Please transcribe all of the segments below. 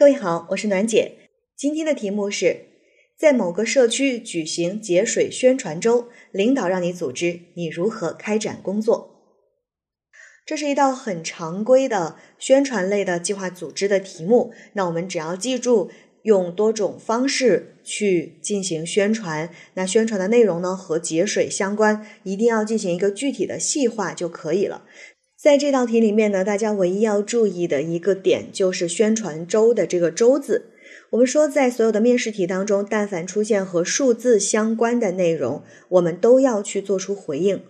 各位好，我是暖姐。今天的题目是在某个社区举行节水宣传周，领导让你组织，你如何开展工作？这是一道很常规的宣传类的计划组织的题目。那我们只要记住用多种方式去进行宣传，那宣传的内容呢和节水相关，一定要进行一个具体的细化就可以了。在这道题里面呢，大家唯一要注意的一个点就是宣传周的这个“周”字。我们说，在所有的面试题当中，但凡出现和数字相关的内容，我们都要去做出回应。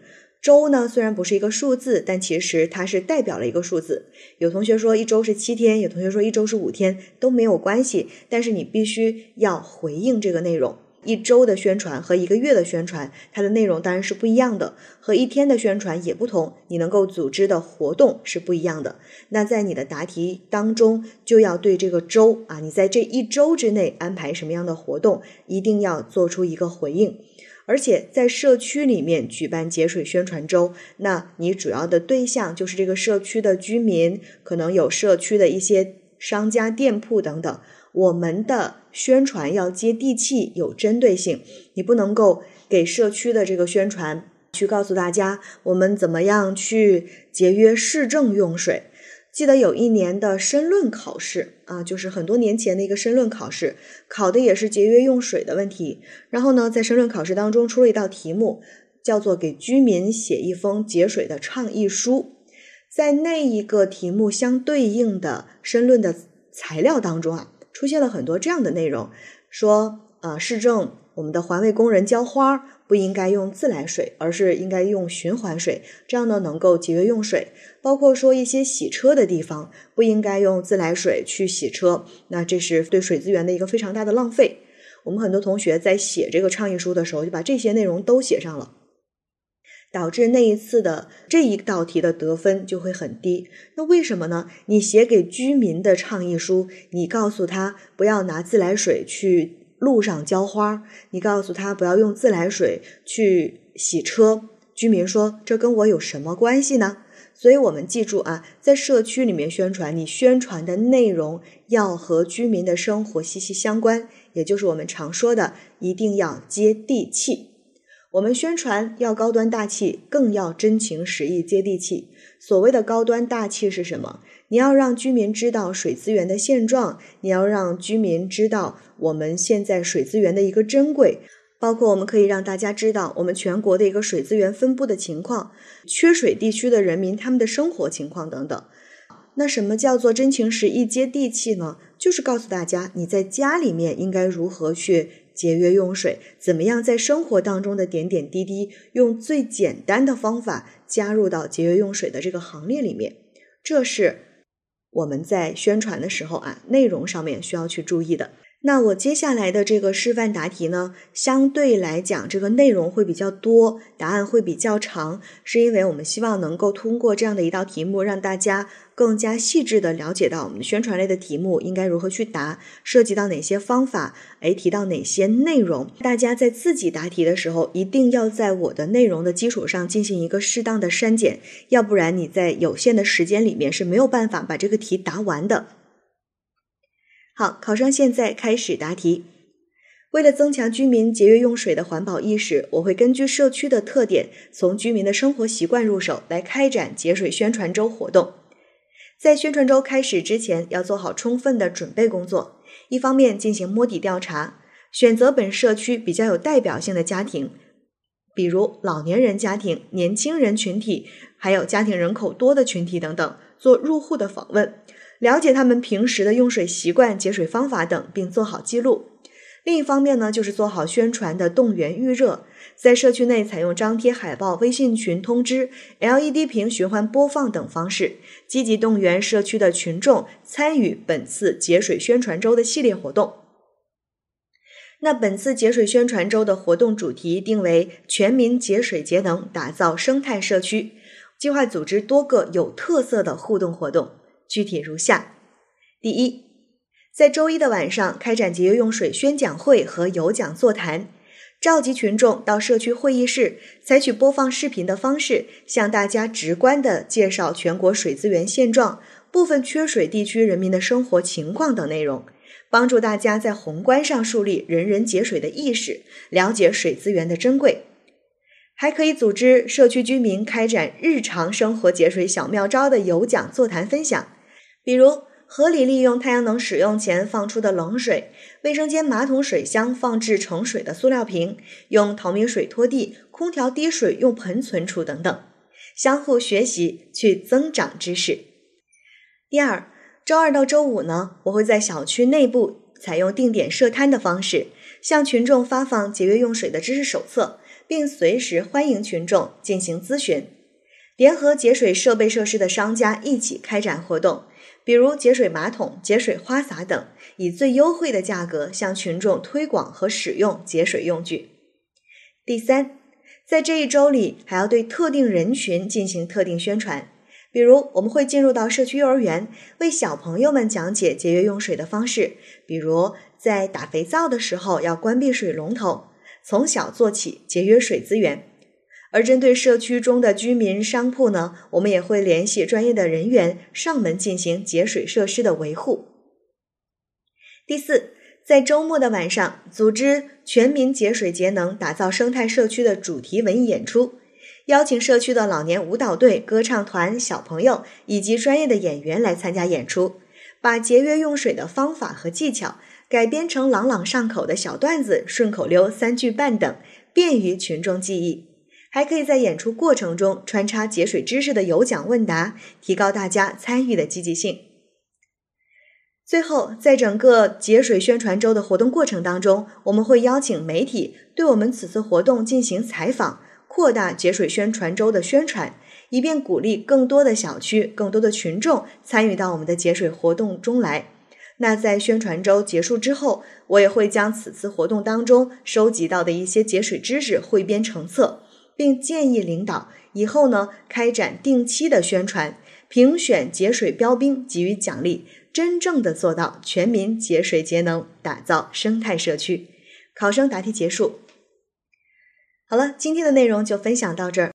周呢，虽然不是一个数字，但其实它是代表了一个数字。有同学说一周是七天，有同学说一周是五天，都没有关系。但是你必须要回应这个内容。一周的宣传和一个月的宣传，它的内容当然是不一样的，和一天的宣传也不同。你能够组织的活动是不一样的。那在你的答题当中，就要对这个周啊，你在这一周之内安排什么样的活动，一定要做出一个回应。而且在社区里面举办节水宣传周，那你主要的对象就是这个社区的居民，可能有社区的一些商家、店铺等等。我们的宣传要接地气、有针对性，你不能够给社区的这个宣传去告诉大家我们怎么样去节约市政用水。记得有一年的申论考试啊，就是很多年前的一个申论考试，考的也是节约用水的问题。然后呢，在申论考试当中出了一道题目，叫做给居民写一封节水的倡议书。在那一个题目相对应的申论的材料当中啊。出现了很多这样的内容，说啊，市政我们的环卫工人浇花不应该用自来水，而是应该用循环水，这样呢能够节约用水。包括说一些洗车的地方不应该用自来水去洗车，那这是对水资源的一个非常大的浪费。我们很多同学在写这个倡议书的时候，就把这些内容都写上了。导致那一次的这一道题的得分就会很低。那为什么呢？你写给居民的倡议书，你告诉他不要拿自来水去路上浇花，你告诉他不要用自来水去洗车。居民说：“这跟我有什么关系呢？”所以，我们记住啊，在社区里面宣传，你宣传的内容要和居民的生活息息相关，也就是我们常说的，一定要接地气。我们宣传要高端大气，更要真情实意、接地气。所谓的高端大气是什么？你要让居民知道水资源的现状，你要让居民知道我们现在水资源的一个珍贵，包括我们可以让大家知道我们全国的一个水资源分布的情况，缺水地区的人民他们的生活情况等等。那什么叫做真情实意、接地气呢？就是告诉大家你在家里面应该如何去。节约用水，怎么样在生活当中的点点滴滴，用最简单的方法加入到节约用水的这个行列里面？这是我们在宣传的时候啊，内容上面需要去注意的。那我接下来的这个示范答题呢，相对来讲这个内容会比较多，答案会比较长，是因为我们希望能够通过这样的一道题目，让大家更加细致的了解到我们宣传类的题目应该如何去答，涉及到哪些方法，哎，提到哪些内容。大家在自己答题的时候，一定要在我的内容的基础上进行一个适当的删减，要不然你在有限的时间里面是没有办法把这个题答完的。好，考生现在开始答题。为了增强居民节约用水的环保意识，我会根据社区的特点，从居民的生活习惯入手，来开展节水宣传周活动。在宣传周开始之前，要做好充分的准备工作。一方面进行摸底调查，选择本社区比较有代表性的家庭，比如老年人家庭、年轻人群体，还有家庭人口多的群体等等，做入户的访问。了解他们平时的用水习惯、节水方法等，并做好记录。另一方面呢，就是做好宣传的动员预热，在社区内采用张贴海报、微信群通知、LED 屏循环播放等方式，积极动员社区的群众参与本次节水宣传周的系列活动。那本次节水宣传周的活动主题定为“全民节水节能，打造生态社区”，计划组织多个有特色的互动活动。具体如下：第一，在周一的晚上开展节约用水宣讲会和有奖座谈，召集群众到社区会议室，采取播放视频的方式，向大家直观的介绍全国水资源现状，部分缺水地区人民的生活情况等内容，帮助大家在宏观上树立人人节水的意识，了解水资源的珍贵。还可以组织社区居民开展日常生活节水小妙招的有奖座谈分享，比如合理利用太阳能使用前放出的冷水，卫生间马桶水箱放置盛水的塑料瓶，用透明水拖地，空调滴水用盆存储等等，相互学习去增长知识。第二，周二到周五呢，我会在小区内部采用定点设摊的方式，向群众发放节约用水的知识手册。并随时欢迎群众进行咨询，联合节水设备设施的商家一起开展活动，比如节水马桶、节水花洒等，以最优惠的价格向群众推广和使用节水用具。第三，在这一周里，还要对特定人群进行特定宣传，比如我们会进入到社区幼儿园，为小朋友们讲解节约用水的方式，比如在打肥皂的时候要关闭水龙头。从小做起，节约水资源。而针对社区中的居民商铺呢，我们也会联系专业的人员上门进行节水设施的维护。第四，在周末的晚上，组织全民节水节能、打造生态社区的主题文艺演出，邀请社区的老年舞蹈队、歌唱团、小朋友以及专业的演员来参加演出，把节约用水的方法和技巧。改编成朗朗上口的小段子、顺口溜、三句半等，便于群众记忆。还可以在演出过程中穿插节水知识的有奖问答，提高大家参与的积极性。最后，在整个节水宣传周的活动过程当中，我们会邀请媒体对我们此次活动进行采访，扩大节水宣传周的宣传，以便鼓励更多的小区、更多的群众参与到我们的节水活动中来。那在宣传周结束之后，我也会将此次活动当中收集到的一些节水知识汇编成册，并建议领导以后呢开展定期的宣传，评选节水标兵，给予奖励，真正的做到全民节水节能，打造生态社区。考生答题结束。好了，今天的内容就分享到这儿。